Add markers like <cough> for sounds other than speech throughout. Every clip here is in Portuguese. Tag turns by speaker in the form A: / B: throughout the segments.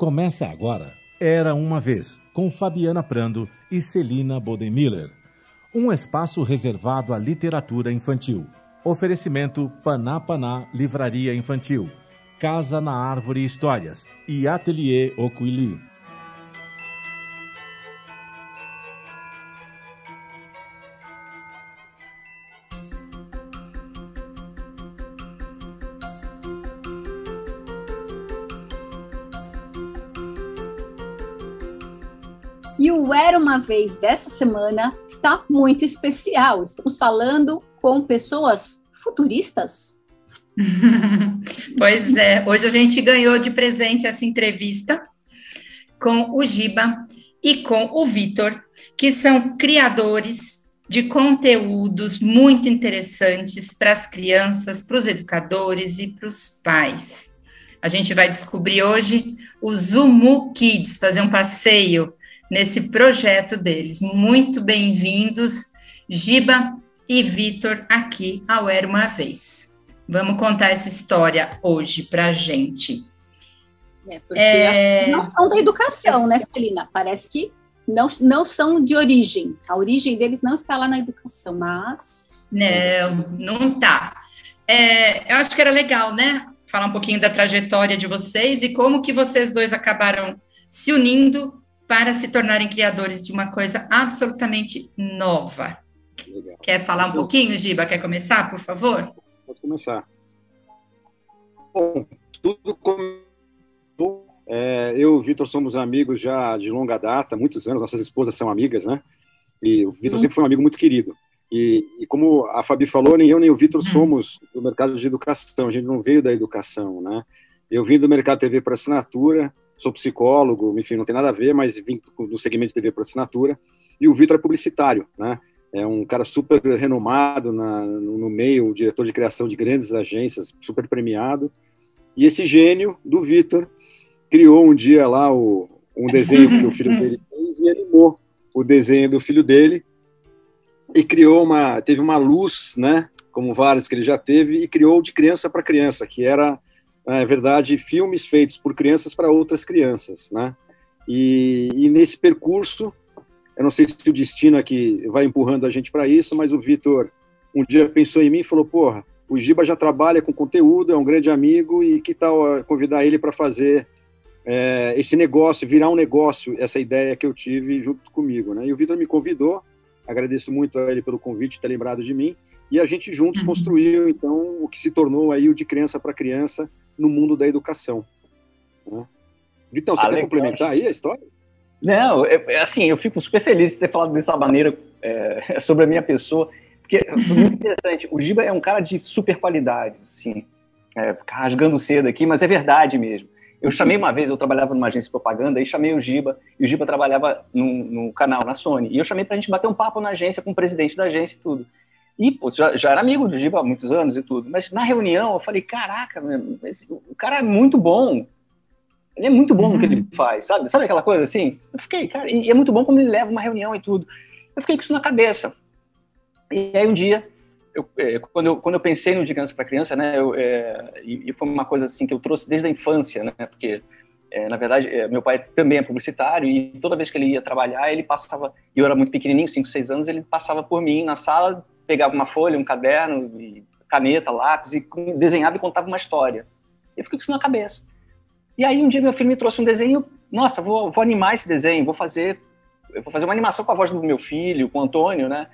A: Começa agora Era Uma Vez, com Fabiana Prando e Celina Bodemiller. Um espaço reservado à literatura infantil. Oferecimento Paná Paná Livraria Infantil, Casa na Árvore Histórias e Ateliê Oquili.
B: Vez dessa semana está muito especial. Estamos falando com pessoas futuristas. <laughs>
C: pois é, hoje a gente ganhou de presente essa entrevista com o Giba e com o Vitor, que são criadores de conteúdos muito interessantes para as crianças, para os educadores e para os pais. A gente vai descobrir hoje o Zumu Kids, fazer um passeio nesse projeto deles. Muito bem-vindos, Giba e Vitor, aqui ao Era Uma Vez. Vamos contar essa história hoje para a gente.
B: É, porque é... não são da educação, né, Celina? Parece que não, não são de origem. A origem deles não está lá na educação, mas...
C: Não, não está. É, eu acho que era legal, né? Falar um pouquinho da trajetória de vocês e como que vocês dois acabaram se unindo para se tornarem criadores de uma coisa absolutamente nova. Legal. Quer falar um pouquinho, Giba? Quer começar, por favor?
D: Posso começar. Bom, tudo começou. É, eu e o Vitor somos amigos já de longa data, muitos anos, nossas esposas são amigas, né? E o Vitor hum. sempre foi um amigo muito querido. E, e, como a Fabi falou, nem eu nem o Vitor hum. somos do mercado de educação, a gente não veio da educação, né? Eu vim do mercado TV para assinatura, sou psicólogo, enfim, não tem nada a ver, mas vim no segmento de TV por assinatura. E o Vitor é publicitário, né? É um cara super renomado na, no meio, diretor de criação de grandes agências, super premiado. E esse gênio do Vitor criou um dia lá o, um desenho que o filho dele <laughs> fez e animou o desenho do filho dele e criou uma, teve uma luz, né? Como várias que ele já teve e criou de criança para criança, que era é verdade, filmes feitos por crianças para outras crianças, né? E, e, nesse percurso, eu não sei se o destino aqui vai empurrando a gente para isso, mas o Vitor um dia pensou em mim e falou: porra, o Giba já trabalha com conteúdo, é um grande amigo, e que tal convidar ele para fazer é, esse negócio, virar um negócio, essa ideia que eu tive junto comigo, né? E o Vitor me convidou, agradeço muito a ele pelo convite, ter lembrado de mim, e a gente juntos uhum. construiu, então, o que se tornou aí o de criança para criança, no mundo da educação. Né? Vitão, você ah, quer legal. complementar aí a história?
E: Não, é, é, assim, eu fico super feliz de ter falado dessa maneira é, <laughs> sobre a minha pessoa, porque é muito interessante. O Giba é um cara de super qualidade, assim, é, rasgando cedo aqui, mas é verdade mesmo. Eu chamei uma vez, eu trabalhava numa agência de propaganda, e chamei o Giba, e o Giba trabalhava no, no canal, na Sony, e eu chamei para a gente bater um papo na agência com o presidente da agência e tudo. E pô, já, já, era amigo do Giba há muitos anos e tudo. Mas na reunião eu falei, caraca, esse, o cara é muito bom. Ele é muito bom no que ele uhum. faz, sabe? Sabe aquela coisa assim? Eu fiquei, cara, e é muito bom como ele leva uma reunião e tudo. Eu fiquei com isso na cabeça. E aí um dia, eu, é, quando, eu, quando eu pensei no de criança para criança, né, eu, é, e, e, foi uma coisa assim que eu trouxe desde a infância, né, porque é, na verdade é, meu pai também é publicitário e toda vez que ele ia trabalhar ele passava, e eu era muito pequenininho, 5, 6 anos, ele passava por mim na sala pegava uma folha, um caderno, caneta, lápis, e desenhava e contava uma história. Eu fiquei com isso na cabeça. E aí um dia meu filho me trouxe um desenho, nossa, vou, vou animar esse desenho, vou fazer, vou fazer uma animação com a voz do meu filho, com o Antônio, né?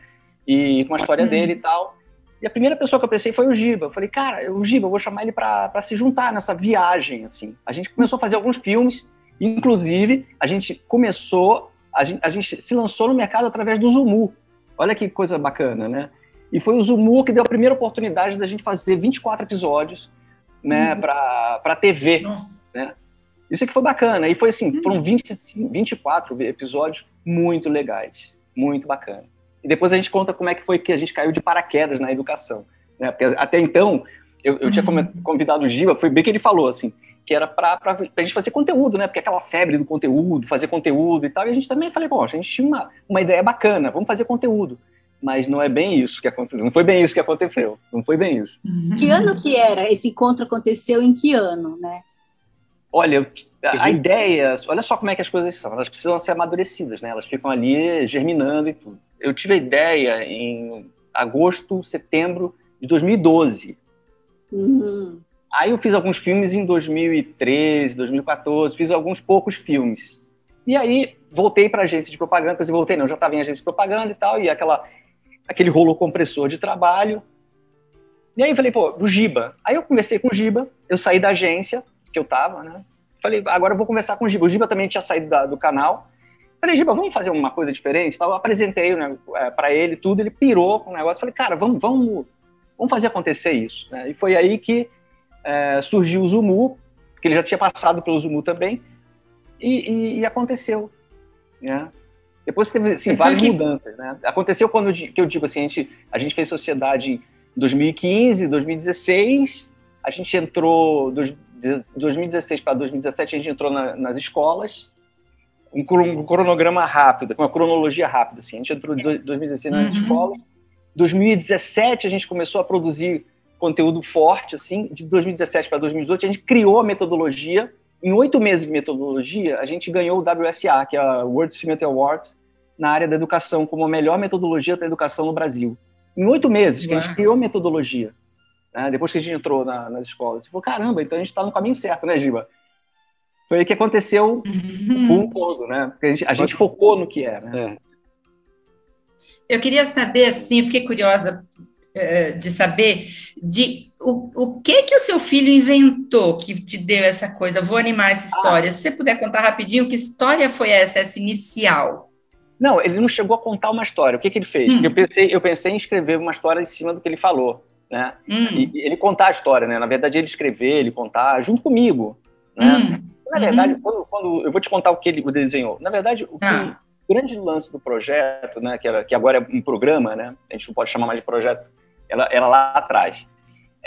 E: E com a história uhum. dele e tal. E a primeira pessoa que eu pensei foi o Giba. Eu falei, cara, o Giba, eu vou chamar ele para se juntar nessa viagem, assim. A gente começou a fazer alguns filmes, inclusive a gente começou, a gente, a gente se lançou no mercado através do Zumu. Olha que coisa bacana, né? E foi o Zumu que deu a primeira oportunidade da gente fazer 24 episódios né, uhum. para a TV. Nossa. Né? Isso aqui foi bacana. E foi assim, uhum. foram 20, 24 episódios muito legais, muito bacana. E depois a gente conta como é que foi que a gente caiu de paraquedas na educação. Né? Porque até então, eu, eu tinha uhum. convidado o Giba, foi bem que ele falou, assim, que era para a gente fazer conteúdo, né? Porque aquela febre do conteúdo, fazer conteúdo e tal. E a gente também falei, bom, a gente tinha uma, uma ideia bacana, vamos fazer conteúdo mas não é bem isso que aconteceu. Não foi bem isso que aconteceu. Não foi bem isso.
B: Que ano que era? Esse encontro aconteceu em que ano, né?
E: Olha, a ideia, olha só como é que as coisas são, elas precisam ser amadurecidas, né? Elas ficam ali germinando e tudo. Eu tive a ideia em agosto, setembro de 2012. Uhum. Aí eu fiz alguns filmes em 2013, 2014, fiz alguns poucos filmes. E aí voltei para a agência de propaganda, e voltei não, já estava em agência de propaganda e tal, e aquela, aquele rolo compressor de trabalho. E aí eu falei, pô, o Giba. Aí eu conversei com o Giba, eu saí da agência que eu estava, né? Falei, agora eu vou conversar com o Giba. O Giba também tinha saído da, do canal. Falei, Giba, vamos fazer uma coisa diferente? Eu apresentei né, é, para ele tudo, ele pirou com o negócio. Falei, cara, vamos, vamos, vamos fazer acontecer isso. Né? E foi aí que é, surgiu o Zumu, que ele já tinha passado pelo Zumu também, e, e, e aconteceu. Né? Depois teve assim, várias que... mudanças. Né? Aconteceu quando que eu digo assim, a gente, a gente fez sociedade em 2015, 2016, a gente entrou de 2016 para 2017 a gente entrou na, nas escolas um, cronograma rápido, uma cronologia rápida assim. A gente entrou em 2016 nas uhum. escolas. 2017 a gente começou a produzir conteúdo forte, assim, de 2017 para 2018, a gente criou a metodologia. Em oito meses de metodologia, a gente ganhou o WSA, que é a World Student Awards, na área da educação, como a melhor metodologia para educação no Brasil. Em oito meses que a gente criou a metodologia, né, depois que a gente entrou na, nas escolas. Você falou, caramba, então a gente está no caminho certo, né, Giba? Foi aí que aconteceu <laughs> um todo, né? Porque a gente, a gente focou no que era. Né?
C: Eu queria saber, assim, fiquei curiosa eh, de saber de o, o que que o seu filho inventou que te deu essa coisa. Vou animar essa história. Ah. Se você puder contar rapidinho, que história foi essa, essa inicial?
E: Não, ele não chegou a contar uma história. O que, que ele fez? Hum. Eu, pensei, eu pensei em escrever uma história em cima do que ele falou. Né? Hum. E, e ele contar a história, né? Na verdade, ele escrever, ele contar junto comigo. Né? Hum. Na verdade, uhum. quando, quando, eu vou te contar o que ele desenhou. Na verdade, o, ah. o grande lance do projeto, né, que, era, que agora é um programa, né? A gente não pode chamar mais de projeto, ela, ela lá atrás,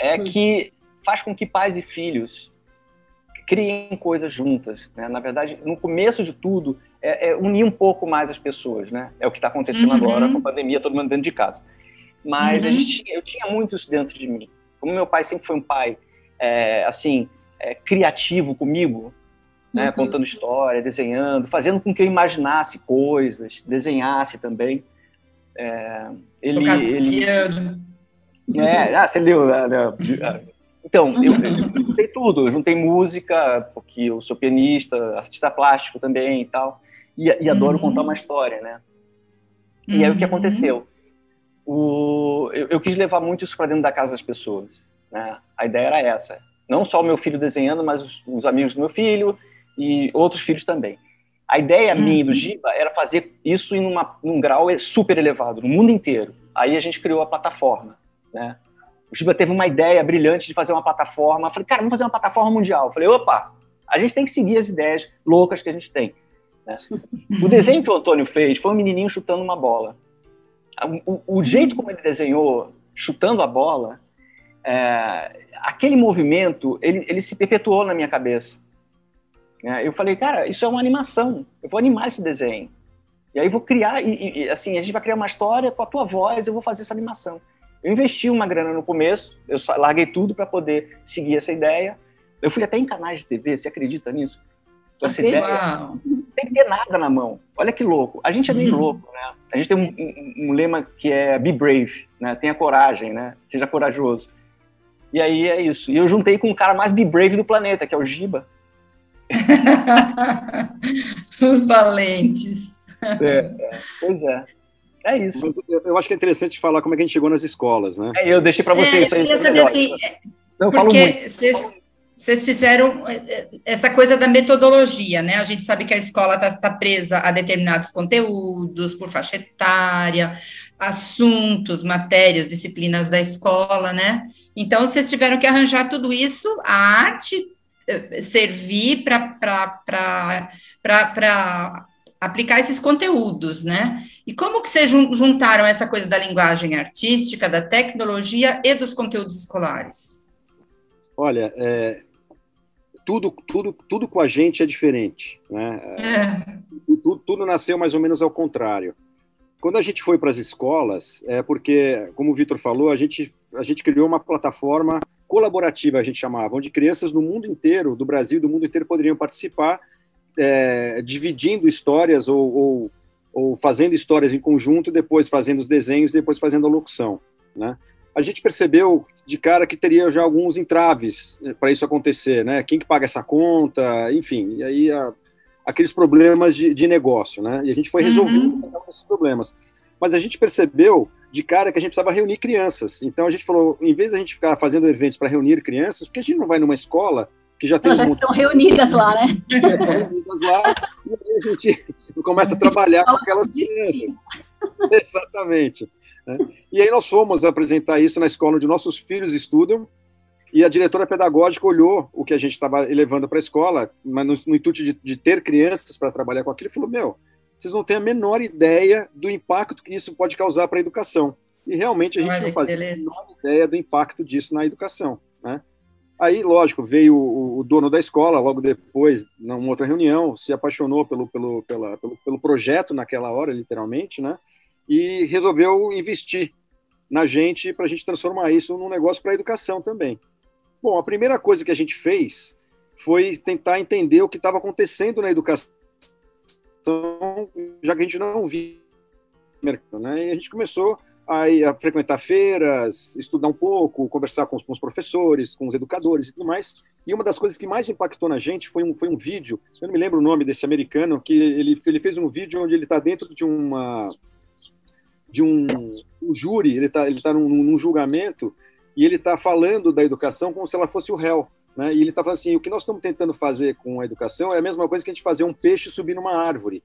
E: é que faz com que pais e filhos criem coisas juntas. Né? Na verdade, no começo de tudo, é, é, unir um pouco mais as pessoas. Né? É o que está acontecendo uhum. agora com a pandemia, todo mundo dentro de casa. Mas uhum. a gente, eu tinha muito isso dentro de mim. Como meu pai sempre foi um pai, é, assim, é, criativo comigo, né? uhum. contando história, desenhando, fazendo com que eu imaginasse coisas, desenhasse também. É, ele, ele, é, ah, você leu. Né, né? Então, <laughs> eu, eu juntei tudo. Eu juntei música, porque eu sou pianista, artista plástico também e tal. E, e adoro uhum. contar uma história, né? E uhum. aí o que uhum. aconteceu? O, eu, eu, quis levar muito isso para dentro da casa das pessoas. Né? A ideia era essa. Não só o meu filho desenhando, mas os, os amigos do meu filho e outros filhos também. A ideia uhum. minha do Giba era fazer isso em uma, num grau super elevado, no mundo inteiro. Aí a gente criou a plataforma. Né? O Shiba teve uma ideia brilhante de fazer uma plataforma. Eu falei, cara, vamos fazer uma plataforma mundial. Eu falei, opa, a gente tem que seguir as ideias loucas que a gente tem. Né? O desenho que o Antônio fez foi um menininho chutando uma bola. O, o jeito como ele desenhou, chutando a bola, é, aquele movimento, ele, ele se perpetuou na minha cabeça. É, eu falei, cara, isso é uma animação. Eu vou animar esse desenho. E aí vou criar, e, e, assim, a gente vai criar uma história com a tua voz, eu vou fazer essa animação. Eu investi uma grana no começo, eu larguei tudo para poder seguir essa ideia. Eu fui até em canais de TV, você acredita nisso? Essa ideia, não tem que ter nada na mão. Olha que louco. A gente é meio uhum. louco, né? A gente tem um, um, um, lema que é be brave, né? Tenha coragem, né? Seja corajoso. E aí é isso. E eu juntei com o cara mais be brave do planeta, que é o Giba. <laughs>
C: Os valentes.
E: É, é, pois é. É isso.
D: Eu acho que é interessante falar como é que a gente chegou nas escolas, né?
E: É, eu deixei para vocês é,
C: isso aí. Eu queria saber assim, Não, porque vocês, vocês fizeram é, é, essa coisa da metodologia, né? A gente sabe que a escola está tá presa a determinados conteúdos, por faixa etária, assuntos, matérias, disciplinas da escola, né? Então, vocês tiveram que arranjar tudo isso, a arte eh, servir para aplicar esses conteúdos, né? E como que vocês juntaram essa coisa da linguagem artística, da tecnologia e dos conteúdos escolares?
D: Olha, é, tudo, tudo, tudo com a gente é diferente, né? É. Tudo, tudo, nasceu mais ou menos ao contrário. Quando a gente foi para as escolas, é porque, como o Vitor falou, a gente, a gente criou uma plataforma colaborativa, a gente chamava, onde crianças do mundo inteiro, do Brasil do mundo inteiro, poderiam participar, é, dividindo histórias ou, ou, ou, fazendo histórias em conjunto, depois fazendo os desenhos, depois fazendo a locução. Né? A gente percebeu de cara que teria já alguns entraves é, para isso acontecer, né? Quem que paga essa conta, enfim, e aí a, aqueles problemas de, de, negócio, né? E a gente foi resolvendo uhum. esses problemas. Mas a gente percebeu de cara que a gente precisava reunir crianças. Então a gente falou, em vez de a gente ficar fazendo eventos para reunir crianças, por que a gente não vai numa escola que já tem
B: Elas já estão reunidas lá, né? <laughs>
D: reunidas lá, e aí a gente começa a trabalhar com aquelas crianças. Exatamente. Né? E aí nós fomos apresentar isso na escola onde nossos filhos estudam, e a diretora pedagógica olhou o que a gente estava levando para a escola, mas no, no intuito de, de, ter crianças para trabalhar com aquilo, e falou: Meu, vocês não têm a menor ideia do impacto que isso pode causar para a educação. E realmente a gente Olha, não fazia a menor ideia do impacto disso na educação. Né? Aí, lógico, veio o, o, dono da escola, logo depois, numa outra reunião, se apaixonou pelo, pelo, pela, pelo, pelo projeto naquela hora, literalmente, né? e resolveu investir na gente para a gente transformar isso num negócio para educação também. Bom, a primeira coisa que a gente fez foi tentar entender o que estava acontecendo na educação, já que a gente não via mercado, né? E a gente começou a, a frequentar feiras, estudar um pouco, conversar com os, com os, professores, com os educadores e tudo mais. E uma das coisas que mais impactou na gente foi um, foi um vídeo, eu não me lembro o nome desse americano, que ele, ele fez um vídeo onde ele está dentro de uma de um, um júri, ele está ele tá num, num julgamento e ele está falando da educação como se ela fosse o réu. Né? E ele está falando assim: o que nós estamos tentando fazer com a educação é a mesma coisa que a gente fazer um peixe subir numa árvore.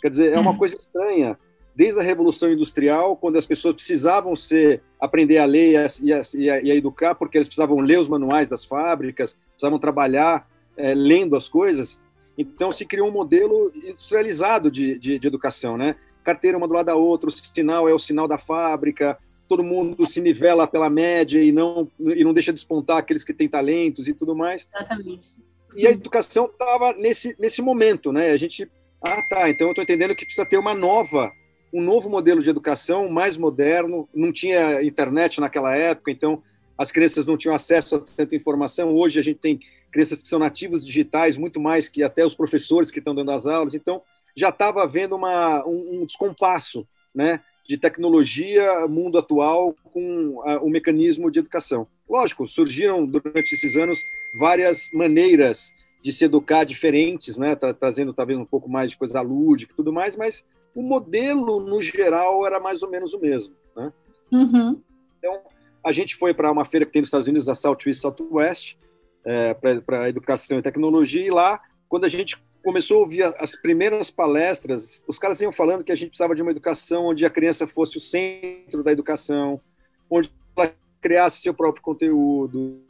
D: Quer dizer, é uma uhum. coisa estranha. Desde a Revolução Industrial, quando as pessoas precisavam ser, aprender a ler e a, e a, e a educar, porque eles precisavam ler os manuais das fábricas, precisavam trabalhar é, lendo as coisas, então se criou um modelo industrializado de, de, de educação, né? Carteira uma do lado da outra, o sinal é o sinal da fábrica, todo mundo se nivela pela média e não, e não deixa despontar aqueles que têm talentos e tudo mais.
B: Exatamente.
D: E a educação estava nesse, nesse momento, né? A gente, ah, tá, então eu estou entendendo que precisa ter uma nova, um novo modelo de educação mais moderno. Não tinha internet naquela época, então as crianças não tinham acesso a tanta informação. Hoje a gente tem crianças que são nativos digitais, muito mais que até os professores que estão dando as aulas. Então já estava havendo uma, um, um descompasso, né? de tecnologia, mundo atual, com uh, o mecanismo de educação. Lógico, surgiram durante esses anos várias maneiras de se educar diferentes, né, tra trazendo talvez um pouco mais de coisa lúdica e tudo mais, mas o modelo, no geral, era mais ou menos o mesmo. Né?
B: Uhum.
D: Então, a gente foi para uma feira que tem nos Estados Unidos, a Southeast Southwest, é, para educação e tecnologia, e lá, quando a gente começou a ouvir as primeiras palestras, os caras iam falando que a gente precisava de uma educação onde a criança fosse o centro da educação, onde ela criasse seu próprio conteúdo,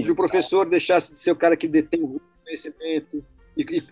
D: onde o professor deixasse de ser o cara que detém o conhecimento. E, e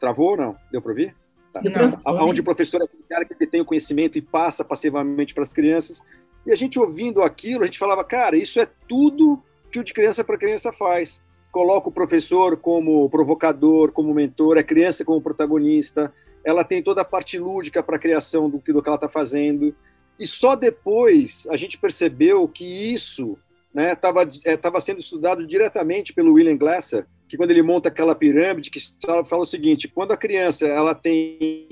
D: travou ou não? Deu para ouvir? Tá. Onde o professor é aquele cara que detém o conhecimento e passa passivamente para as crianças. E a gente ouvindo aquilo, a gente falava, cara, isso é tudo que o de criança para criança faz coloca o professor como provocador, como mentor, a criança como protagonista, ela tem toda a parte lúdica para a criação do que, do que ela está fazendo. E só depois a gente percebeu que isso estava né, é, tava sendo estudado diretamente pelo William Glasser, que quando ele monta aquela pirâmide, que fala o seguinte, quando a criança ela tem,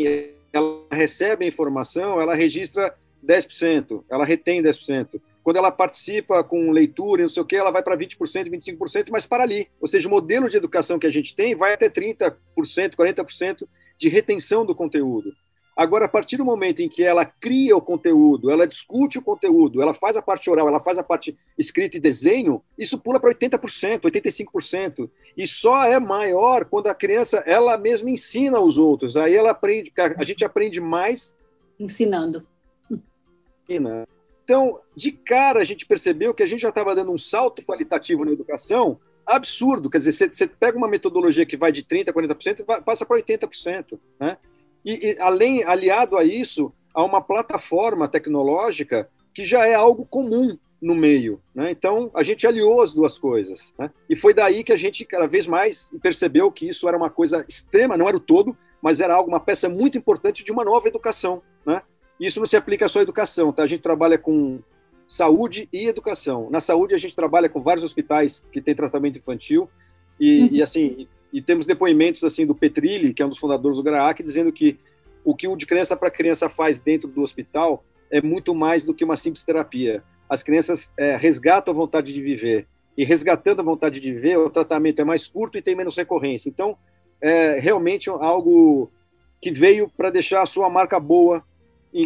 D: ela recebe a informação, ela registra 10%, ela retém 10%. Quando ela participa com leitura e não sei o que, ela vai para 20%, 25%, mas para ali. Ou seja, o modelo de educação que a gente tem vai até 30%, 40% de retenção do conteúdo. Agora, a partir do momento em que ela cria o conteúdo, ela discute o conteúdo, ela faz a parte oral, ela faz a parte escrita e desenho, isso pula para 80%, 85%. E só é maior quando a criança ela mesma ensina aos outros. Aí ela aprende, a gente aprende mais
B: ensinando.
D: Ensina. Então, de cara, a gente percebeu que a gente já estava dando um salto qualitativo na educação absurdo. Quer dizer, você, pega uma metodologia que vai de 30% a 40%, vai, passa para 80%. Né? E, e, além, aliado a isso, há uma plataforma tecnológica que já é algo comum no meio. Né? Então, a gente aliou as duas coisas. Né? E foi daí que a gente, cada vez mais, percebeu que isso era uma coisa extrema, não era o todo, mas era algo, uma peça muito importante de uma nova educação. Né? Isso não se aplica só à educação, tá? A gente trabalha com saúde e educação. Na saúde, a gente trabalha com vários hospitais que têm tratamento infantil e, uhum. e assim, e, temos depoimentos assim do Petrilli, que é um dos fundadores do GRAAC, dizendo que o que o de criança para criança faz dentro do hospital é muito mais do que uma simples terapia. As crianças é, resgatam a vontade de viver e resgatando a vontade de viver, o tratamento é mais curto e tem menos recorrência. Então, é realmente algo que veio para deixar a sua marca boa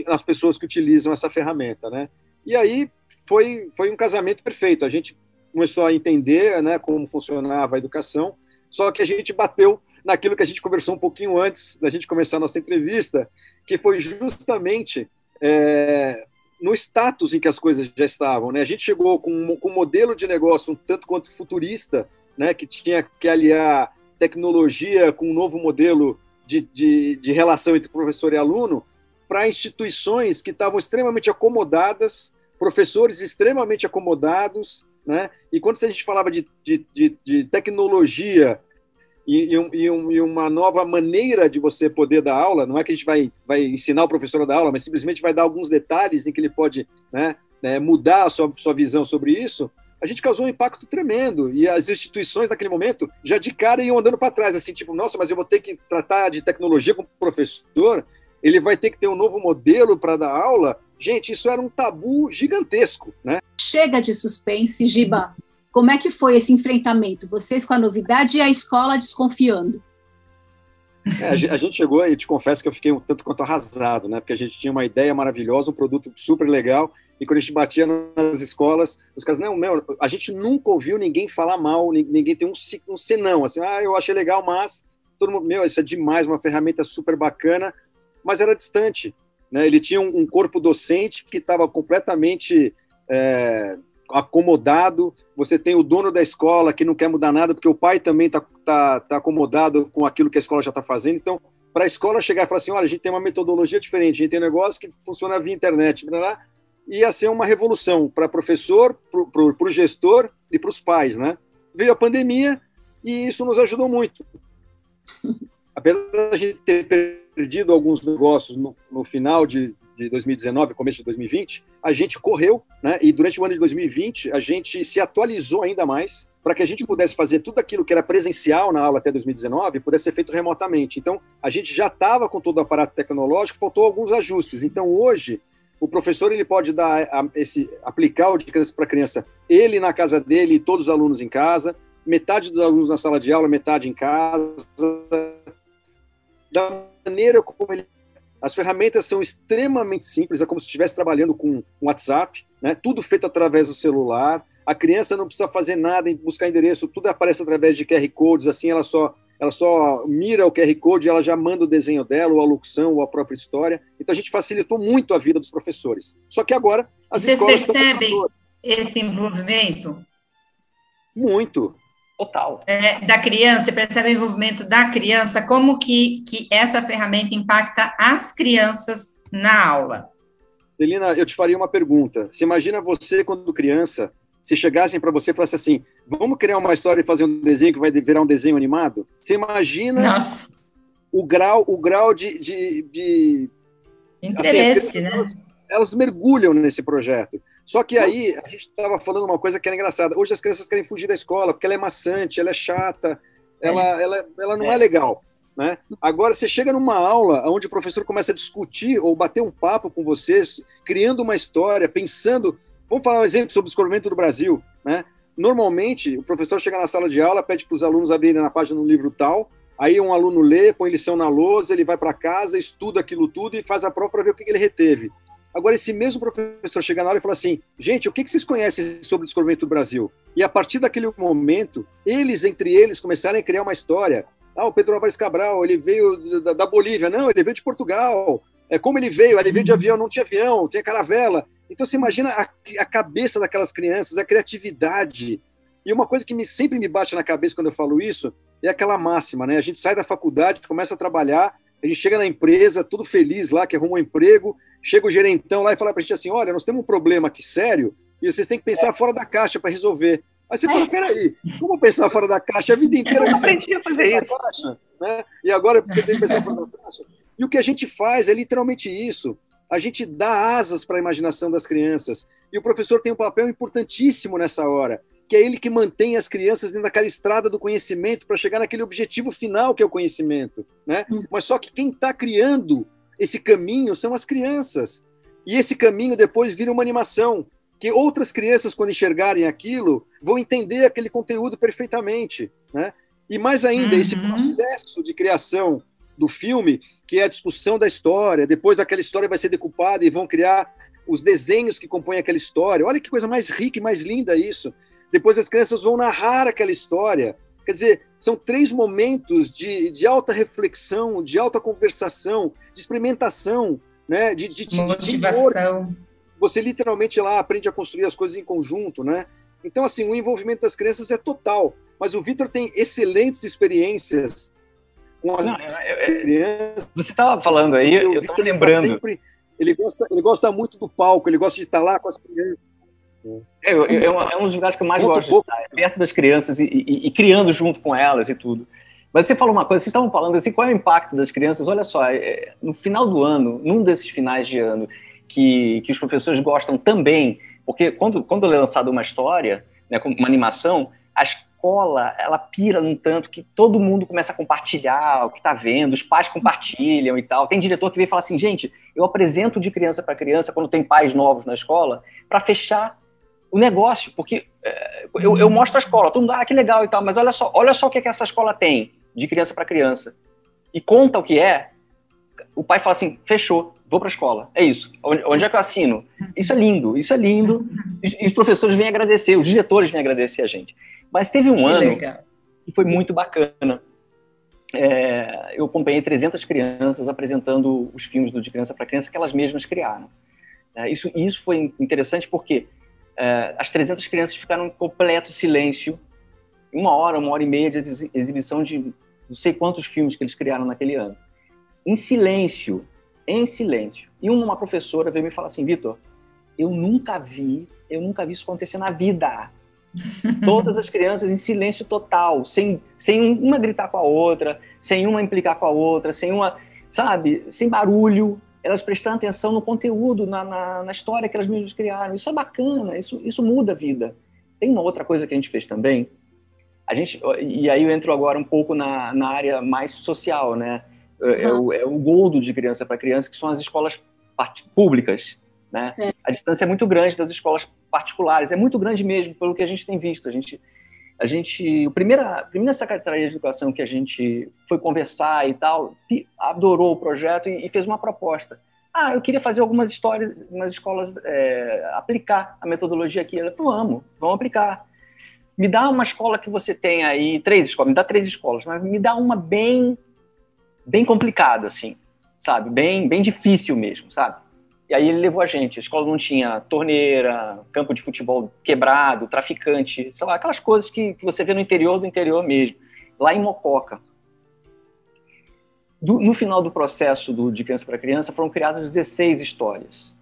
D: nas pessoas que utilizam essa ferramenta, né? E aí foi foi um casamento perfeito. A gente começou a entender, né, como funcionava a educação, só que a gente bateu naquilo que a gente conversou um pouquinho antes da gente começar a nossa entrevista, que foi justamente é, no status em que as coisas já estavam. Né? A gente chegou com, com um modelo de negócio um tanto quanto futurista, né, que tinha que aliar tecnologia com um novo modelo de, de, de relação entre professor e aluno, para instituições que estavam extremamente acomodadas, professores extremamente acomodados, né? E quando a gente falava de, de, de, de tecnologia e, e, um, e, um, e, uma nova maneira de você poder dar aula, não é que a gente vai, vai ensinar o professor a dar aula, mas simplesmente vai dar alguns detalhes em que ele pode né, né, mudar a sua, sua visão sobre isso, a gente causou um impacto tremendo. E as instituições, naquele momento, já de cara iam andando para trás, assim, tipo, nossa, mas eu vou ter que tratar de tecnologia com o professor, ele vai ter que ter um novo modelo para dar aula. Gente, isso era um tabu gigantesco, né?
B: Chega de suspense, Giba. Como é que foi esse enfrentamento? Vocês com a novidade e a escola desconfiando?
D: É, a gente chegou e te confesso que eu fiquei um tanto quanto arrasado, né? Porque a gente tinha uma ideia maravilhosa, um produto super legal, e quando a gente batia nas escolas, os caras, não, meu, a gente nunca ouviu ninguém falar mal, ninguém tem um, um senão, assim, ah, eu achei legal, mas todo mundo, meu, isso é demais, uma ferramenta super bacana, mas era distante, né? Ele tinha um, um corpo docente que estava completamente é, acomodado, você tem o dono da escola que não quer mudar nada, porque o pai também está tá, tá acomodado com aquilo que a escola já está fazendo. Então, para a escola chegar e falar assim: olha, a gente tem uma metodologia diferente, a gente tem um negócio que funciona via internet, blá, ia ser uma revolução para professor, para o gestor e para os pais. Né? Veio a pandemia e isso nos ajudou muito. <laughs> Apesar de a gente ter perdido alguns negócios no, no final de, de 2019, começo de 2020, a gente correu, né? E durante o ano de 2020, a gente se atualizou ainda mais para que a gente pudesse fazer tudo aquilo que era presencial na aula até 2019 pudesse ser feito remotamente. Então, a gente já estava com todo o aparato tecnológico, faltou alguns ajustes. Então, hoje, o professor ele pode dar esse aplicar o de criança para criança, ele na casa dele e todos os alunos em casa, metade dos alunos na sala de aula, metade em casa, da maneira como ele as ferramentas são extremamente simples, é como se estivesse trabalhando com um WhatsApp, né? tudo feito através do celular. A criança não precisa fazer nada em buscar endereço, tudo aparece através de QR Codes, assim ela só ela só mira o QR Code e ela já manda o desenho dela, ou a locução, ou a própria história. Então a gente facilitou muito a vida dos professores. Só que agora
C: as Vocês percebem esse envolvimento?
D: Muito.
C: Total. É, da criança, percebe o envolvimento da criança, como que, que essa ferramenta impacta as crianças na aula?
D: Celina, eu te faria uma pergunta. Você imagina você, quando criança, se chegassem para você e falassem assim, vamos criar uma história e fazer um desenho que vai virar um desenho animado? Você imagina Nossa. o grau, o grau de... de, de
C: Interesse, assim,
D: né? Elas, elas mergulham nesse projeto. Só que aí a gente estava falando uma coisa que era engraçada. Hoje as crianças querem fugir da escola porque ela é maçante, ela é chata, ela, é. ela, ela não é, é legal. Né? Agora, você chega numa aula onde o professor começa a discutir ou bater um papo com vocês, criando uma história, pensando. Vamos falar um exemplo sobre o descobrimento do Brasil. Né? Normalmente, o professor chega na sala de aula, pede para os alunos abrirem na página do livro tal, aí um aluno lê, põe lição na lousa, ele vai para casa, estuda aquilo tudo e faz a prova para ver o que ele reteve. Agora, esse mesmo professor chega na aula e fala assim: gente, o que vocês conhecem sobre o descobrimento do Brasil? E a partir daquele momento, eles, entre eles, começaram a criar uma história. Ah, o Pedro Álvares Cabral, ele veio da, da Bolívia. Não, ele veio de Portugal. É como ele veio, ele veio de avião, não tinha avião, tinha caravela. Então você imagina a, a, cabeça daquelas crianças, a criatividade. E uma coisa que me, sempre me bate na cabeça quando eu falo isso é aquela máxima, né? A gente sai da faculdade, começa a trabalhar, a gente chega na empresa, tudo feliz lá, que arruma um emprego, chega o gerentão lá e fala para a gente assim: olha, nós temos um problema aqui sério e vocês têm que pensar é. fora da caixa para resolver. Aí você fala: peraí, como pensar fora da caixa? A vida inteira
C: eu aprendi a fazer isso.
D: Caixa, né? E agora eu tenho que pensar fora da caixa. E o que a gente faz é literalmente isso. A gente dá asas para a imaginação das crianças. E o professor tem um papel importantíssimo nessa hora, que é ele que mantém as crianças dentro daquela estrada do conhecimento para chegar naquele objetivo final que é o conhecimento, né? Hum. Mas só que quem está criando esse caminho são as crianças. E esse caminho depois vira uma animação, que outras crianças, quando enxergarem aquilo, vão entender aquele conteúdo perfeitamente, né? E mais ainda, uhum. esse processo de criação do filme, que é a discussão da história, depois aquela história vai ser decupada e vão criar os desenhos que compõem aquela história. Olha que coisa mais rica e mais linda isso. Depois as crianças vão narrar aquela história. Quer dizer, são três momentos de, de alta reflexão, de alta conversação, de experimentação, né? de, de, de
C: motivação.
D: De Você literalmente lá aprende a construir as coisas em conjunto, né? Então, assim, o envolvimento das crianças é total. Mas o Vitor tem excelentes experiências com as Não,
E: crianças. Você estava falando aí, eu estou lembrando. Sempre,
D: ele, gosta, ele gosta muito do palco, ele gosta de estar lá com as crianças.
E: É, é, é um dos lugares que eu mais gosto, um estar, é perto das crianças e, e, e, criando junto com elas e tudo. Mas você falou uma coisa, vocês estavam falando assim, qual é o impacto das crianças? Olha só, é, no final do ano, num desses finais de ano, que, que os professores gostam também, porque quando, quando é lançada uma história, né, uma animação, a escola, ela pira num tanto que todo mundo começa a compartilhar o que está vendo, os pais compartilham e tal. Tem diretor que vem falar assim, gente, eu apresento de criança para criança, quando tem pais novos na escola, para fechar o negócio, porque é, eu, eu, mostro a escola, todo mundo, ah, que legal e tal, mas olha só, olha só o que, é que essa escola tem de criança para criança. E conta o que é, o pai fala assim, fechou, vou para a escola, é isso. Onde, onde, é que eu assino? Isso é lindo, isso é lindo. <laughs> E, e os professores vêm agradecer, os diretores vêm agradecer a gente. Mas teve um que ano legal. que foi muito bacana. É, eu acompanhei 300 crianças apresentando os filmes do De Criança para Criança que elas mesmas criaram. É, isso, isso foi interessante porque é, as 300 crianças ficaram em completo silêncio, uma hora, uma hora e meia de exibição de não sei quantos filmes que eles criaram naquele ano. Em silêncio, em silêncio. E uma professora veio me falar assim, Vitor, eu nunca vi, eu nunca vi isso acontecer na vida. <laughs> Todas as crianças em silêncio total, sem, sem uma gritar com a outra, sem uma implicar com a outra, sem uma, sabe, sem barulho, elas prestando atenção no conteúdo, na, na, na, história que elas mesmas criaram. Isso é bacana, isso, isso muda a vida. Tem uma outra coisa que a gente fez também. A gente, e aí eu entro agora um pouco na, na área mais social, né? Uhum. É, o, é o Goldo de Criança para Criança, que são as escolas públicas. Né? A distância é muito grande das escolas particulares, é muito grande mesmo, pelo que a gente tem visto. A gente, a gente, a primeira, a primeira secretaria de educação que a gente foi conversar e tal, adorou o projeto e, e fez uma proposta. Ah, eu queria fazer algumas histórias, umas escolas é, aplicar a metodologia aqui. Ela falou, vamos, vamos aplicar. Me dá uma escola que você tem aí, três escolas, me dá três escolas, mas me dá uma bem, bem complicada, assim, sabe? Bem, bem difícil mesmo, sabe? E aí ele levou a gente. A escola não tinha torneira, campo de futebol quebrado, traficante, sei lá, aquelas coisas que, que você vê no interior do interior mesmo. Lá em Mococa. Do, no final do processo do, de Criança para Criança, foram criadas 16 histórias.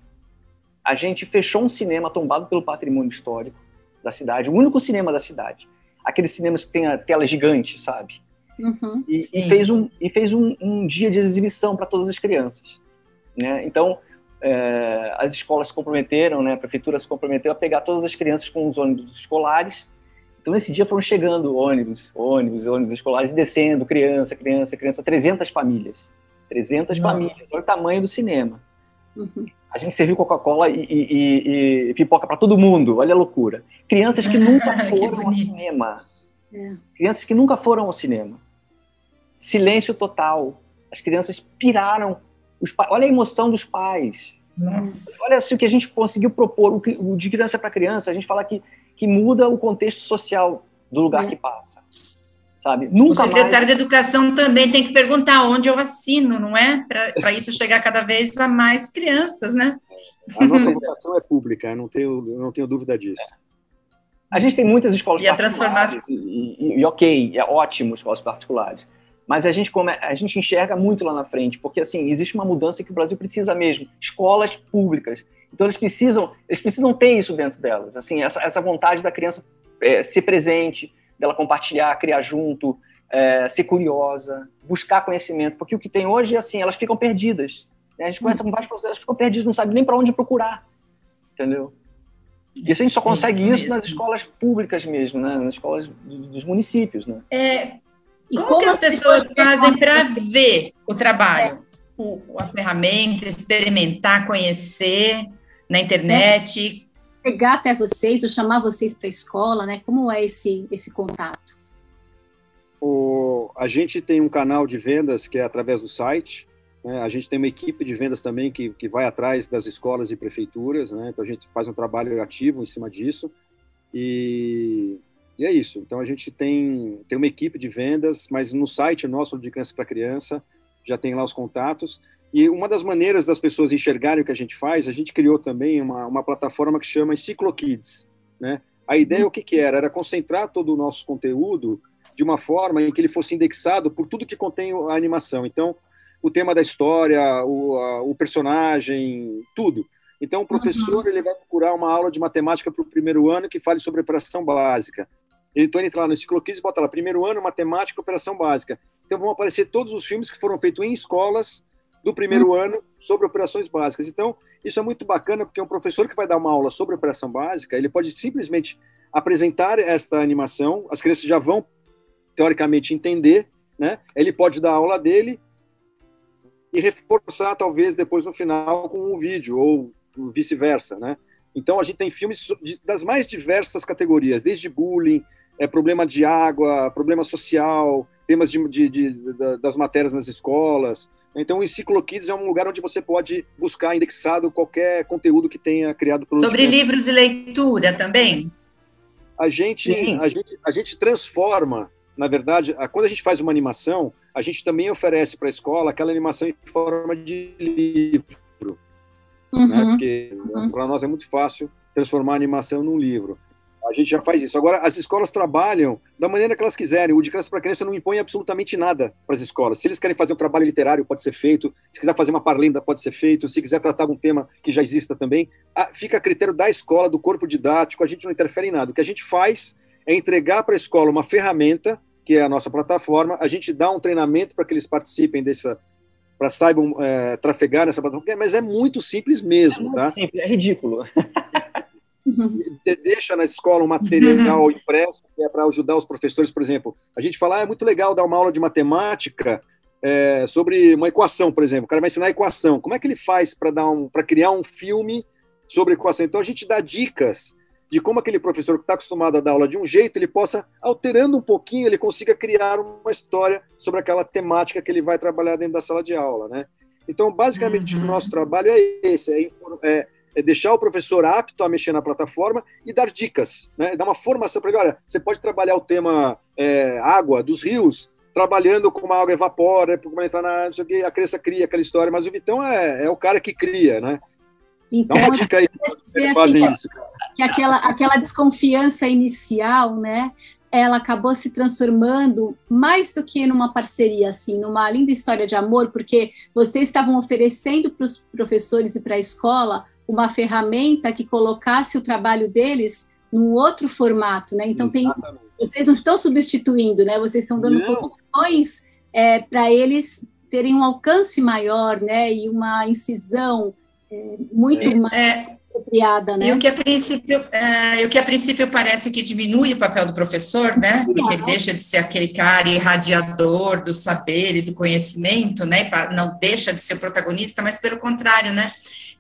E: A gente fechou um cinema tombado pelo patrimônio histórico da cidade, o único cinema da cidade. Aqueles cinemas que tem a tela gigante, sabe? Uhum, e, e, fez, um, e fez um, um dia de exibição para todas as crianças. Né? Então, é, as escolas se comprometeram, né, a prefeitura se comprometeu a pegar todas as crianças com os ônibus escolares. Então, nesse dia foram chegando ônibus, ônibus, ônibus escolares e descendo, criança, criança, criança, 300 famílias. 300 Nossa. famílias, olha o tamanho do cinema. Uhum. A gente serviu Coca-Cola e, e, e, pipoca para todo mundo, olha a loucura. Crianças que nunca <laughs> foram que ao cinema. É. Crianças que nunca foram ao cinema. Silêncio total. As crianças piraram olha a emoção dos pais. Nossa. Olha o que a gente conseguiu propor, o, o de criança para criança, a gente fala que, que muda o contexto social do lugar é. que passa. Sabe?
C: Nunca o secretário mais... de Educação também tem que perguntar onde eu assino, não é? Para isso chegar cada vez a mais crianças, né?
D: A nossa <laughs> educação é pública, eu não tenho, eu não tenho dúvida disso.
E: A gente tem muitas escolas e particulares, e, e, e ok, é ótimo escolas particulares mas a gente, come, a gente enxerga muito lá na frente, porque assim, existe uma mudança que o Brasil precisa mesmo, escolas públicas. Então eles precisam, eles precisam ter isso dentro delas, assim, essa, essa vontade da criança é, ser presente, dela compartilhar, criar junto, é, ser curiosa, buscar conhecimento, porque o que tem hoje é assim, elas ficam perdidas. Né? A gente conhece com vários professores, elas ficam perdidas, não sabem nem para onde procurar, entendeu? Isso a gente só consegue isso, isso nas escolas públicas mesmo, né? nas escolas dos municípios. Né?
C: É, como, como, que as pessoas fazem para ver o trabalho? É. O, a ferramenta, experimentar, conhecer na internet?
B: É. Pegar até vocês, ou chamar vocês para a escola, né? Como é esse, esse contato?
D: O, a gente tem um canal de vendas que é através do site, né? A gente tem uma equipe de vendas também que, que vai atrás das escolas e prefeituras, né? então a gente faz um trabalho ativo em cima disso. E, e é isso. Então a gente tem, tem uma equipe de vendas, mas no site nosso de Criança para Criança já tem lá os contatos. E uma das maneiras das pessoas enxergarem o que a gente faz, a gente criou também uma, uma plataforma que chama Enciclokids. Né? A ideia, o que, que era? Era concentrar todo o nosso conteúdo de uma forma em que ele fosse indexado por tudo que contém a animação. Então, o tema da história, o, a, o personagem, tudo. Então, o professor uhum. ele vai procurar uma aula de matemática para o primeiro ano que fale sobre operação básica. Então, ele entra lá no Encicloquiz e bota lá, primeiro ano, matemática, operação básica. Então, vão aparecer todos os filmes que foram feitos em escolas do primeiro uhum. ano sobre operações básicas. Então, isso é muito bacana, porque um professor que vai dar uma aula sobre operação básica, ele pode simplesmente apresentar esta animação, as crianças já vão, teoricamente, entender, né? Ele pode dar a aula dele, e reforçar, talvez, depois no final com um vídeo, ou vice-versa, né? Então, a gente tem filmes das mais diversas categorias, desde bullying, é, problema de água, problema social, temas de, de, de, de das matérias nas escolas. Então, o Enciclokids é um lugar onde você pode buscar indexado qualquer conteúdo que tenha criado
C: pelo Sobre livros e leitura também?
D: A gente, a gente, a gente transforma na verdade, quando a gente faz uma animação, a gente também oferece para a escola aquela animação em forma de livro. Né? Uhum. Né? Porque uhum. para nós é muito fácil transformar a animação num livro. A gente já faz isso. Agora, as escolas trabalham da maneira que elas quiserem. O de criança para criança não impõe absolutamente nada para as escolas. Se eles querem fazer um trabalho literário, pode ser feito. Se quiser fazer uma parlenda, pode ser feito. Se quiser tratar algum tema que já exista também, fica a critério da escola, do corpo didático. A gente não interfere em nada. O que a gente faz é entregar para a escola uma ferramenta, que é a nossa plataforma, a gente dá um treinamento para que eles participem dessa, para saibam é, trafegar nessa plataforma, mas é muito simples mesmo, é muito tá?
E: Simples, é ridículo. <laughs>
D: Deixa na escola um material uhum. impresso que é para ajudar os professores, por exemplo. A gente fala, ah, é muito legal dar uma aula de matemática é, sobre uma equação, por exemplo. O cara vai ensinar equação. Como é que ele faz para dar um, para criar um filme sobre equação? Então a gente dá dicas de como aquele professor que está acostumado a dar aula de um jeito, ele possa, alterando um pouquinho, ele consiga criar uma história sobre aquela temática que ele vai trabalhar dentro da sala de aula, né? Então, basicamente, uhum. o nosso trabalho é esse, é, é, é, deixar o professor apto a mexer na plataforma e dar dicas, né? Dar uma formação para ele, olha, você pode trabalhar o tema é, água dos rios, trabalhando com uma água evapora, como entrar na, não sei o que, a criança cria aquela história, mas o Vitão é, é o cara que cria, né?
B: Então, Dá uma dica aí, assim, fazem isso, cara que aquela, aquela desconfiança inicial, né, ela acabou se transformando mais do que numa parceria, assim, numa linda história de amor, porque vocês estavam oferecendo para os professores e para a escola uma ferramenta que colocasse o trabalho deles num outro formato, né? Então tem, vocês não estão substituindo, né? Vocês estão dando não. condições é, para eles terem um alcance maior, né? E uma incisão é, muito é. mais é apropriada, né?
C: E o que a princípio, é, o que a princípio parece que diminui o papel do professor, né? Porque ele deixa de ser aquele cara irradiador do saber e do conhecimento, né? Não deixa de ser protagonista, mas pelo contrário, né?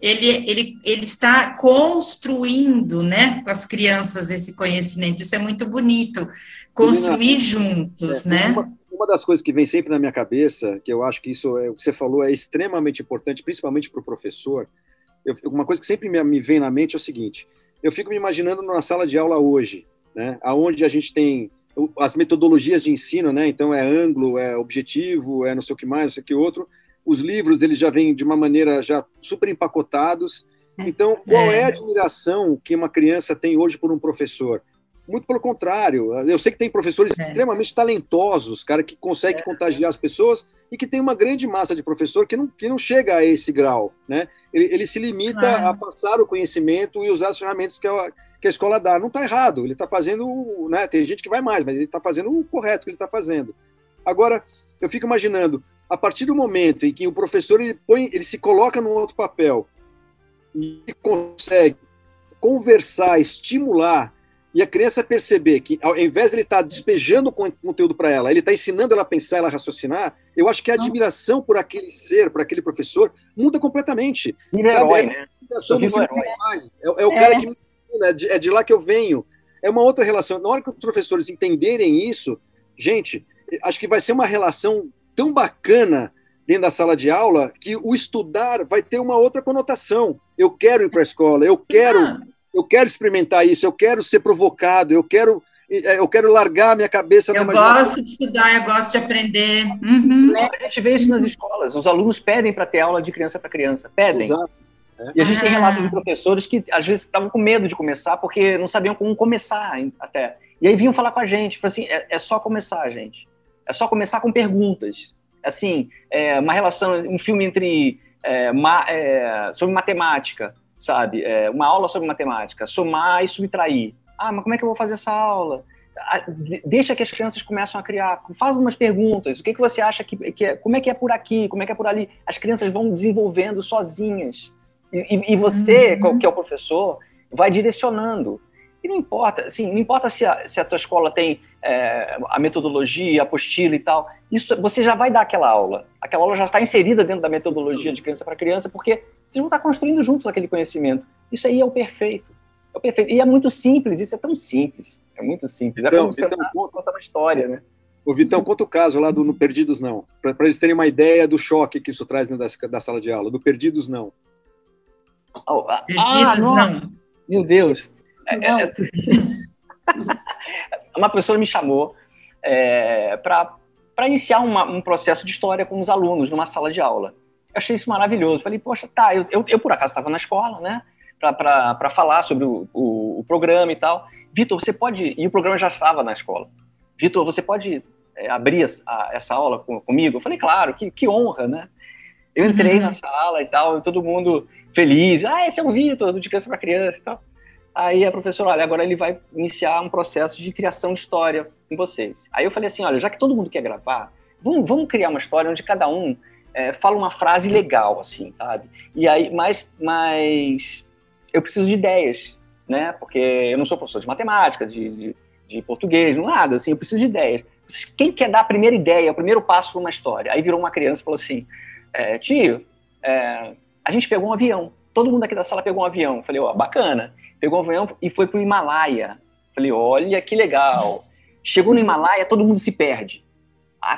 C: Ele, ele, ele está construindo, né, com as crianças esse conhecimento. Isso é muito bonito. Construir juntos, é, né?
D: Uma, uma das coisas que vem sempre na minha cabeça, que eu acho que isso é o que você falou é extremamente importante, principalmente para o professor, eu, uma coisa que sempre me, me, vem na mente é o seguinte: eu fico me imaginando numa sala de aula hoje, né, aonde a gente tem as metodologias de ensino, né? Então é ângulo, é objetivo, é não sei o que mais, não sei o que outro. Os livros eles já vêm de uma maneira já super empacotados. É. Então, qual é a é. admiração que uma criança tem hoje por um professor? Muito pelo contrário. Eu sei que tem professores é. extremamente talentosos, cara, que conseguem é. contagiar as pessoas e que tem uma grande massa de professor que não, que não chega a esse grau, né? Ele, ele se limita é. a passar o conhecimento e usar as ferramentas que a, que a escola dá. Não está errado, ele está fazendo, né? Tem gente que vai mais, mas ele está fazendo o correto que ele está fazendo. Agora, eu fico imaginando, a partir do momento em que o professor ele põe, ele se coloca num outro papel e consegue conversar, estimular e a criança perceber que, ao invés de ele estar tá despejando conteúdo para ela, ele está ensinando ela a pensar, ela a raciocinar, eu acho que a admiração por aquele ser, por aquele professor, muda completamente.
E: Vira
D: sabe?
E: herói,
D: é,
E: né?
D: É, é, o é. cara que é de, é de lá que eu venho. É uma outra relação. Na hora que os professores entenderem isso, gente, acho que vai ser uma relação tão bacana dentro da sala de aula que o estudar vai ter uma outra conotação. Eu quero ir para a escola, eu quero ah eu quero experimentar isso, eu quero ser provocado, eu quero é, eu quero largar minha cabeça.
C: Eu gosto de estudar, eu gosto de aprender. Uhum.
E: A gente vê isso nas escolas. Os alunos pedem para ter aula de criança para criança, pedem.
D: Exato.
E: É. E a gente tem ah. relatos de professores que às vezes estavam com medo de começar porque não sabiam como começar até. E aí vinham falar com a gente, assim, é, é só começar, gente. É só começar com perguntas. Assim, é uma relação, um filme entre é, ma, é, sobre matemática sabe? É, uma aula sobre matemática, somar e subtrair. Ah, mas como é que eu vou fazer essa aula? Ah, deixa que as crianças começam a criar, faz umas perguntas. O que, que você acha que, que é, como é que é por aqui, como é que é por ali? As crianças vão desenvolvendo sozinhas. E, e você, uhum. que é o professor, vai direcionando. E não importa, assim, não importa se a, se a tua escola tem é, a metodologia, a apostila e tal. Isso você já vai dar aquela aula. Aquela aula já está inserida dentro da metodologia de criança para criança, porque vocês vão estar construindo juntos aquele conhecimento. Isso aí é o perfeito. É o perfeito. E é muito simples, isso é tão simples. É muito simples. É então, como então, conta uma história, né?
D: Ô, Vitão, conta o caso lá do no Perdidos Não, para eles terem uma ideia do choque que isso traz dentro da, da sala de aula, do Perdidos Não.
E: Oh, ah, Perdidos Não. Meu Deus. É, é, <laughs> uma pessoa me chamou é, para iniciar uma, um processo de história com os alunos numa sala de aula. Eu achei isso maravilhoso. Falei, poxa, tá, eu, eu, eu por acaso estava na escola, né, para falar sobre o, o, o, programa e tal. Vitor, você pode. E o programa já estava na escola. Vitor, você pode é, abrir a, essa aula com, comigo? Eu falei, claro, que, que honra, né? Eu entrei uhum. na sala e tal, e todo mundo feliz. Ah, esse é o Vitor, do De Criança para Criança e tal. Aí a professora, olha, agora ele vai iniciar um processo de criação de história com vocês. Aí eu falei assim, olha, já que todo mundo quer gravar, vamos, vamos criar uma história onde cada um é, fala uma frase legal, assim, sabe? E aí, mas, mas eu preciso de ideias, né? Porque eu não sou professor de matemática, de, de, de português, nada, assim, eu preciso de ideias. Quem quer dar a primeira ideia, o primeiro passo para uma história? Aí virou uma criança e falou assim, é, tio, é, a gente pegou um avião, todo mundo aqui da sala pegou um avião. Eu falei, ó, oh, bacana pegou um avião e foi para o Himalaia. Falei, olha que legal. Chegou no Himalaia, todo mundo se perde.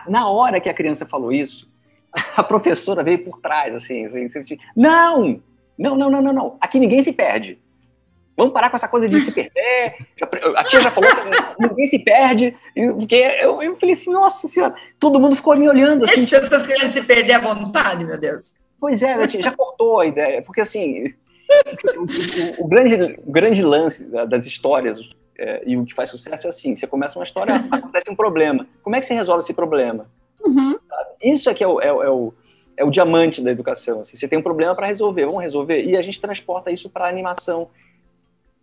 E: Na hora que a criança falou isso, <laughs> a professora veio por trás, assim, assim não, não, não, não, não, não, aqui ninguém se perde. Vamos parar com essa coisa de se perder. A tia já falou que ninguém se perde. Porque eu, eu falei assim, nossa senhora, todo mundo ficou me olhando. Assim,
C: Deixa essas crianças se perder à vontade, meu Deus.
E: Pois é, já cortou a ideia. Porque assim, o, o, grande, o grande lance das histórias é, e o que faz sucesso é assim: você começa uma história, <laughs> acontece um problema. Como é que você resolve esse problema? Uhum. Isso é que é o, é, é, o, é o diamante da educação. Assim, você tem um problema para resolver, vamos resolver. E a gente transporta isso para a animação,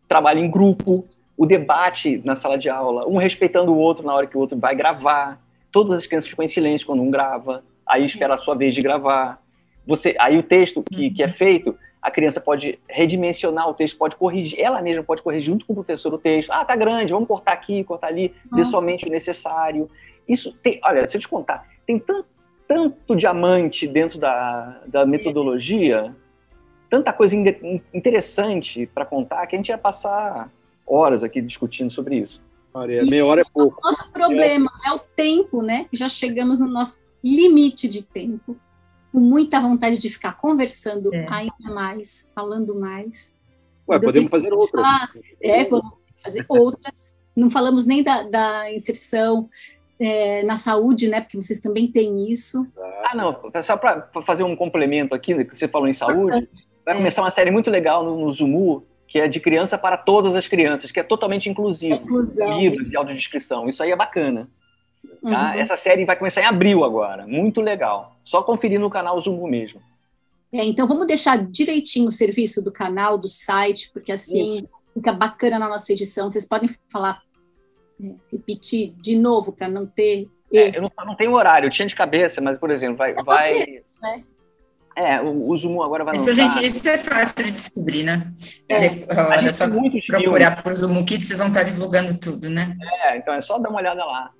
E: trabalho em grupo, o debate na sala de aula, um respeitando o outro na hora que o outro vai gravar. Todas as crianças ficam em silêncio quando um grava, aí espera a sua vez de gravar. Você, aí o texto que, que é feito a criança pode redimensionar o texto, pode corrigir, ela mesma pode corrigir junto com o professor o texto. Ah, tá grande, vamos cortar aqui, cortar ali, ver somente o necessário. Isso tem, olha, se eu te contar, tem tanto, tanto diamante dentro da, da metodologia, tanta coisa interessante para contar que a gente ia passar horas aqui discutindo sobre isso.
B: Maria, meia hora é pouco. O nosso problema é. é o tempo, né? Já chegamos no nosso limite de tempo com muita vontade de ficar conversando é. ainda mais, falando mais.
D: Ué, podemos fazer outras. Ah,
B: é, vamos fazer outras. Não falamos nem da, da inserção é, na saúde, né? Porque vocês também têm isso.
E: Ah, não. Só para fazer um complemento aqui, que você falou em saúde, vai é. começar uma série muito legal no, no Zumu, que é de criança para todas as crianças, que é totalmente inclusivo. Inclusão, livros e audiodescrição. Isso aí é bacana. Tá? Uhum. Essa série vai começar em abril agora. Muito legal. Só conferir no canal Zumbu mesmo.
B: É, então vamos deixar direitinho o serviço do canal, do site, porque assim Isso. fica bacana na nossa edição. Vocês podem falar, é, repetir de novo para não ter.
E: É, eu não, não, tenho horário, eu tinha de cabeça, mas, por exemplo, vai. vai...
B: né?
E: É, o, o Zumu agora vai
C: isso,
E: lançar...
C: Gente, isso é fácil de descobrir, né? É. Olha, só procurar por Zumu Kids, vocês vão estar divulgando tudo, né?
E: É, então é só dar uma olhada lá.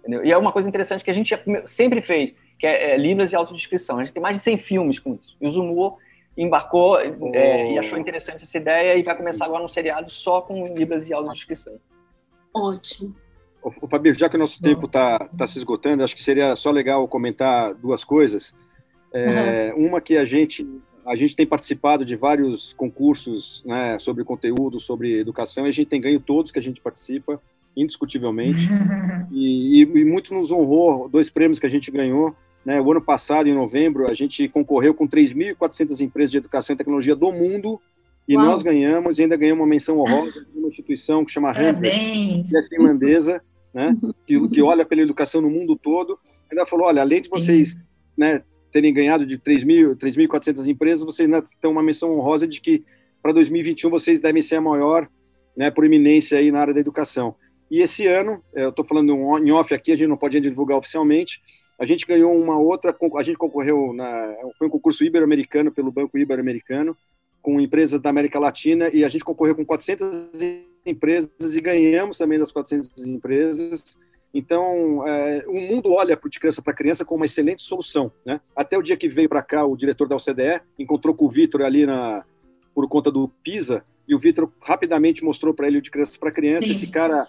E: Entendeu? E é uma coisa interessante que a gente sempre fez, que é, é Libras e autodescrição. A gente tem mais de 100 filmes com isso. E o Zumu embarcou oh. é, e achou interessante essa ideia e vai começar agora um seriado só com Libras e audiodescrição.
B: Ótimo.
D: O Fabio, já que o nosso tempo está tá se esgotando, acho que seria só legal comentar duas coisas. É, uhum. Uma que a gente a gente tem participado de vários concursos né, sobre conteúdo, sobre educação, e a gente tem ganho todos que a gente participa, indiscutivelmente. <laughs> e, e, e, muito nos honrou dois prêmios que a gente ganhou. Né, o ano passado, em novembro, a gente concorreu com 3.400 empresas de educação e tecnologia do mundo, e Uau. nós ganhamos, e ainda ganhamos uma menção honrosa de uma instituição que chama Handler, que é finlandesa, né, que, <laughs> que olha pela educação no mundo todo. Ainda falou, olha, além de vocês né, terem ganhado de 3.400 empresas, vocês ainda têm uma menção honrosa de que para 2021 vocês devem ser a maior né, proeminência aí na área da educação. E esse ano, é, eu estou falando em off aqui, a gente não pode divulgar oficialmente, a gente ganhou uma outra, a gente concorreu, na, foi um concurso ibero-americano pelo Banco Ibero-Americano, com empresas da América Latina, e a gente concorreu com 400 empresas e ganhamos também das 400 empresas, então, é, o mundo olha para o de criança para criança como uma excelente solução. Né? Até o dia que veio para cá o diretor da OCDE, encontrou com o Vitor ali na, por conta do PISA, e o Vitor rapidamente mostrou para ele o de criança para criança. Sim. Esse cara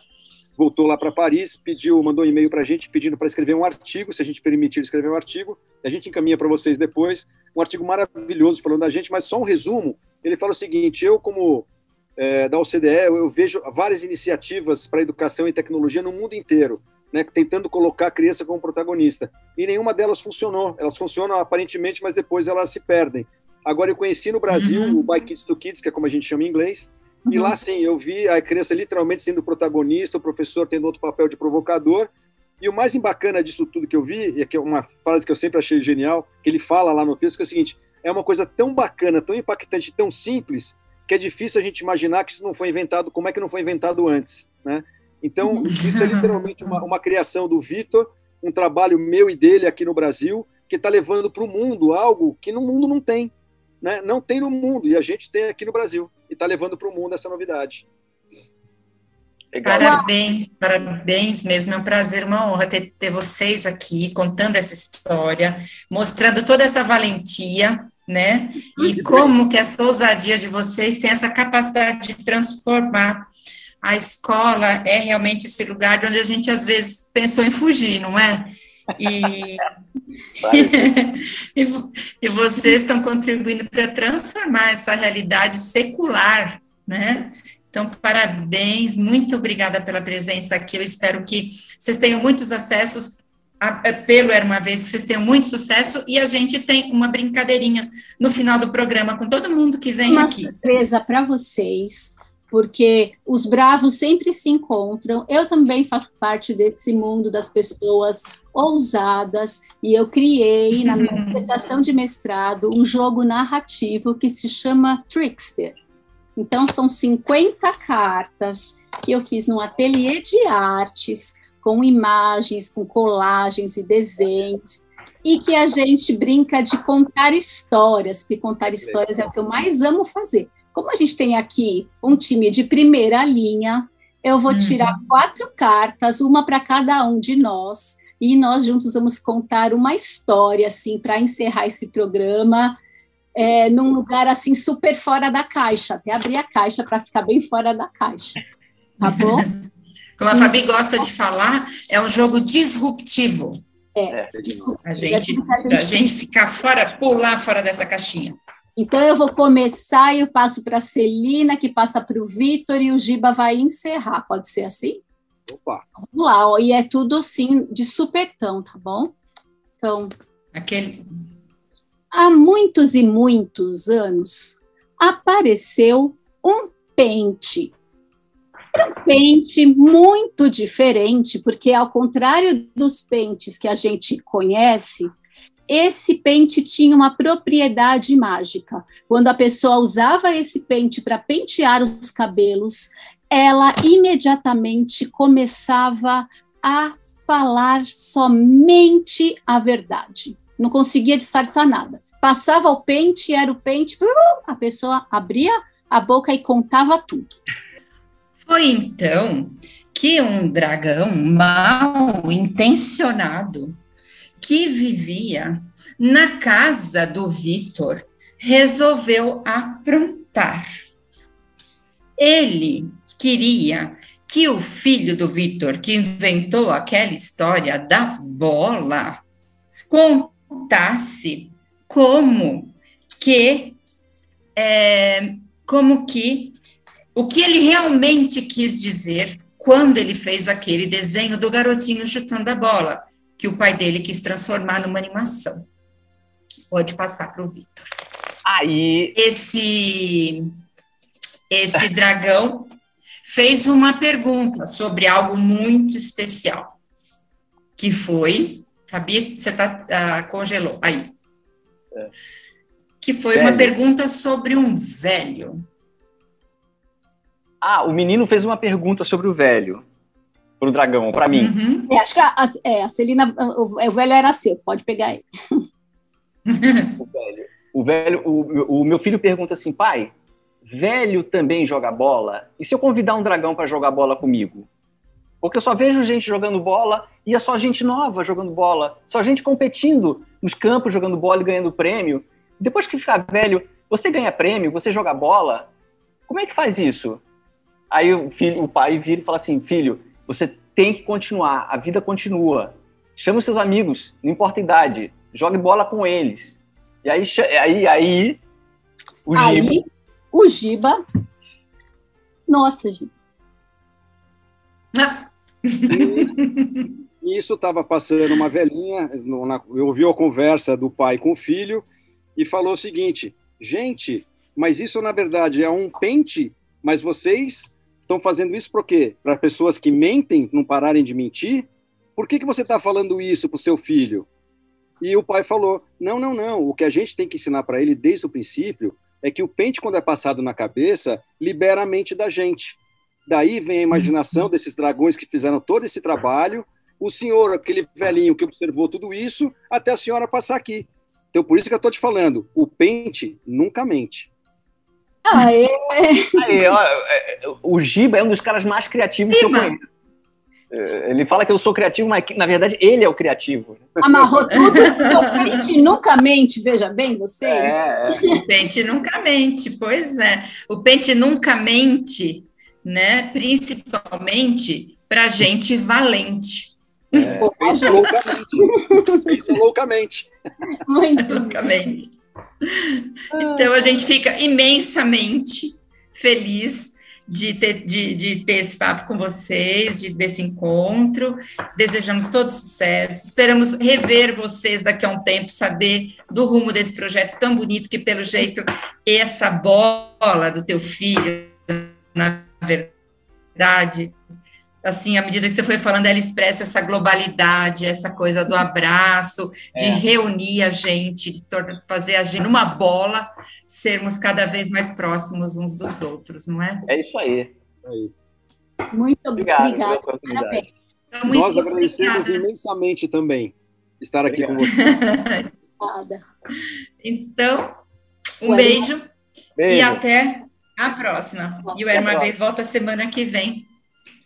D: voltou lá para Paris, pediu, mandou um e-mail para a gente pedindo para escrever um artigo, se a gente permitir escrever um artigo, a gente encaminha para vocês depois, um artigo maravilhoso falando da gente, mas só um resumo. Ele fala o seguinte: eu, como é, da OCDE, eu vejo várias iniciativas para educação e tecnologia no mundo inteiro, né, tentando colocar a criança como protagonista. E nenhuma delas funcionou. Elas funcionam aparentemente, mas depois elas se perdem. Agora, eu conheci no Brasil uhum. o By Kids to Kids, que é como a gente chama em inglês, uhum. e lá, sim, eu vi a criança literalmente sendo protagonista, o professor tendo outro papel de provocador, e o mais bacana disso tudo que eu vi, e que é uma frase que eu sempre achei genial, que ele fala lá no texto, que é o seguinte, é uma coisa tão bacana, tão impactante, tão simples, que é difícil a gente imaginar que isso não foi inventado, como é que não foi inventado antes, né? Então, isso é literalmente uma, uma criação do Vitor, um trabalho meu e dele aqui no Brasil, que está levando para o mundo algo que no mundo não tem, né? Não tem no mundo, e a gente tem aqui no Brasil, e está levando para o mundo essa novidade.
C: Legal. Parabéns, parabéns mesmo. É um prazer, uma honra ter, ter vocês aqui contando essa história, mostrando toda essa valentia, né? E <laughs> como que essa ousadia de vocês tem essa capacidade de transformar a escola é realmente esse lugar de onde a gente às vezes pensou em fugir, não é? E, <laughs> e, e, vocês estão contribuindo para transformar essa realidade secular, né? Então, parabéns, muito obrigada pela presença aqui. Eu espero que vocês tenham muitos acessos é, pelo Era Uma Vez, que vocês tenham muito sucesso, e a gente tem uma brincadeirinha no final do programa com todo mundo que vem
B: uma
C: aqui.
B: Uma surpresa para vocês, porque os bravos sempre se encontram. Eu também faço parte desse mundo das pessoas ousadas, e eu criei, na minha <laughs> dissertação de mestrado, um jogo narrativo que se chama Trickster. Então, são 50 cartas que eu fiz num ateliê de artes, com imagens, com colagens e desenhos, e que a gente brinca de contar histórias, porque contar histórias é o que eu mais amo fazer. Como a gente tem aqui um time de primeira linha, eu vou tirar uhum. quatro cartas, uma para cada um de nós, e nós juntos vamos contar uma história, assim, para encerrar esse programa, é, num lugar, assim, super fora da caixa. Até abrir a caixa para ficar bem fora da caixa. Tá bom? <laughs>
C: Como a Fabi gosta de falar, é um jogo disruptivo.
B: É.
C: é a gente, a gente ficar fora, pular fora dessa caixinha.
B: Então eu vou começar e eu passo para a Celina, que passa para o Vitor e o Giba vai encerrar. Pode ser assim?
D: Opa.
B: Vamos lá, ó, e é tudo assim de supetão, tá bom? Então.
C: Aquele.
B: Há muitos e muitos anos apareceu um pente um pente muito diferente, porque ao contrário dos pentes que a gente conhece, esse pente tinha uma propriedade mágica. Quando a pessoa usava esse pente para pentear os cabelos, ela imediatamente começava a falar somente a verdade. Não conseguia disfarçar nada. passava o pente, era o pente, a pessoa abria a boca e contava tudo.
C: Foi então que um dragão mal intencionado que vivia na casa do Vitor resolveu aprontar. Ele queria que o filho do Vitor, que inventou aquela história da bola, contasse como que é, como que o que ele realmente quis dizer quando ele fez aquele desenho do garotinho chutando a bola, que o pai dele quis transformar numa animação. Pode passar para o Vitor.
E: Aí.
C: Esse, esse dragão fez uma pergunta sobre algo muito especial, que foi. Fabi, você tá, ah, congelou. Aí. É. Que foi velho. uma pergunta sobre um velho.
E: Ah, o menino fez uma pergunta sobre o velho. Para o dragão, para mim.
B: Uhum. É, acho que a, a, é, a Celina, o, o, velho era seu, pode pegar ele. <laughs>
E: o velho. O, velho o, o meu filho pergunta assim, pai, velho também joga bola? E se eu convidar um dragão para jogar bola comigo? Porque eu só vejo gente jogando bola e é só gente nova jogando bola, só gente competindo nos campos jogando bola e ganhando prêmio. Depois que ficar velho, você ganha prêmio, você joga bola. Como é que faz isso? Aí o filho, o pai vira e fala assim: "Filho, você tem que continuar, a vida continua. Chama os seus amigos, não importa a idade, jogue bola com eles. E aí, aí, aí
B: o Giba. O Giba. Nossa, Giba.
D: Ah. Isso estava passando uma velhinha, eu ouvi a conversa do pai com o filho e falou o seguinte: gente, mas isso na verdade é um pente, mas vocês estão fazendo isso por quê? Para pessoas que mentem não pararem de mentir? Por que, que você está falando isso para o seu filho? E o pai falou: não, não, não. O que a gente tem que ensinar para ele desde o princípio é que o pente, quando é passado na cabeça, libera a mente da gente. Daí vem a imaginação desses dragões que fizeram todo esse trabalho. O senhor, aquele velhinho que observou tudo isso, até a senhora passar aqui. Então, por isso que eu estou te falando: o pente nunca mente.
B: Aê.
E: Aê, ó, é, é, o Giba é um dos caras mais criativos Giba. que eu conheço. Ele fala que eu sou criativo, mas na verdade ele é o criativo.
B: Amarrou <laughs> tudo, o pente nunca mente, veja bem, vocês. É,
C: é. O pente nunca mente, pois é. O pente nunca mente, né? Principalmente para gente valente.
D: É, <laughs> pensa loucamente. loucamente.
C: Muito loucamente. Então a gente fica imensamente feliz de ter, de, de ter esse papo com vocês, de, desse encontro. Desejamos todo sucesso. Esperamos rever vocês daqui a um tempo, saber do rumo desse projeto tão bonito que, pelo jeito, essa bola do teu filho, na verdade, assim, à medida que você foi falando, ela expressa essa globalidade, essa coisa do abraço, de é. reunir a gente, de fazer a gente numa bola, sermos cada vez mais próximos uns dos outros, não é?
E: É isso aí.
B: Muito obrigado. obrigada. Parabéns.
D: Então, Nós agradecemos obrigada. imensamente também estar aqui obrigado. com
C: você. <laughs> Então, um beijo, beijo, e até a próxima. Nossa, e o Era Uma Vez volta semana que vem.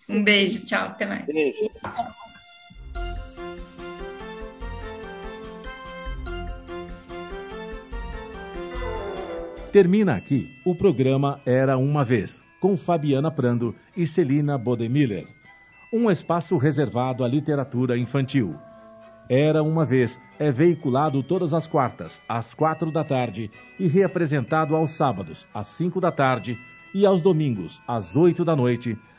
C: Um beijo, tchau, até mais. Beijo.
A: Termina aqui o programa Era Uma Vez, com Fabiana Prando e Celina Bodemiller. Um espaço reservado à literatura infantil. Era Uma Vez é veiculado todas as quartas, às quatro da tarde, e reapresentado aos sábados, às cinco da tarde, e aos domingos, às oito da noite,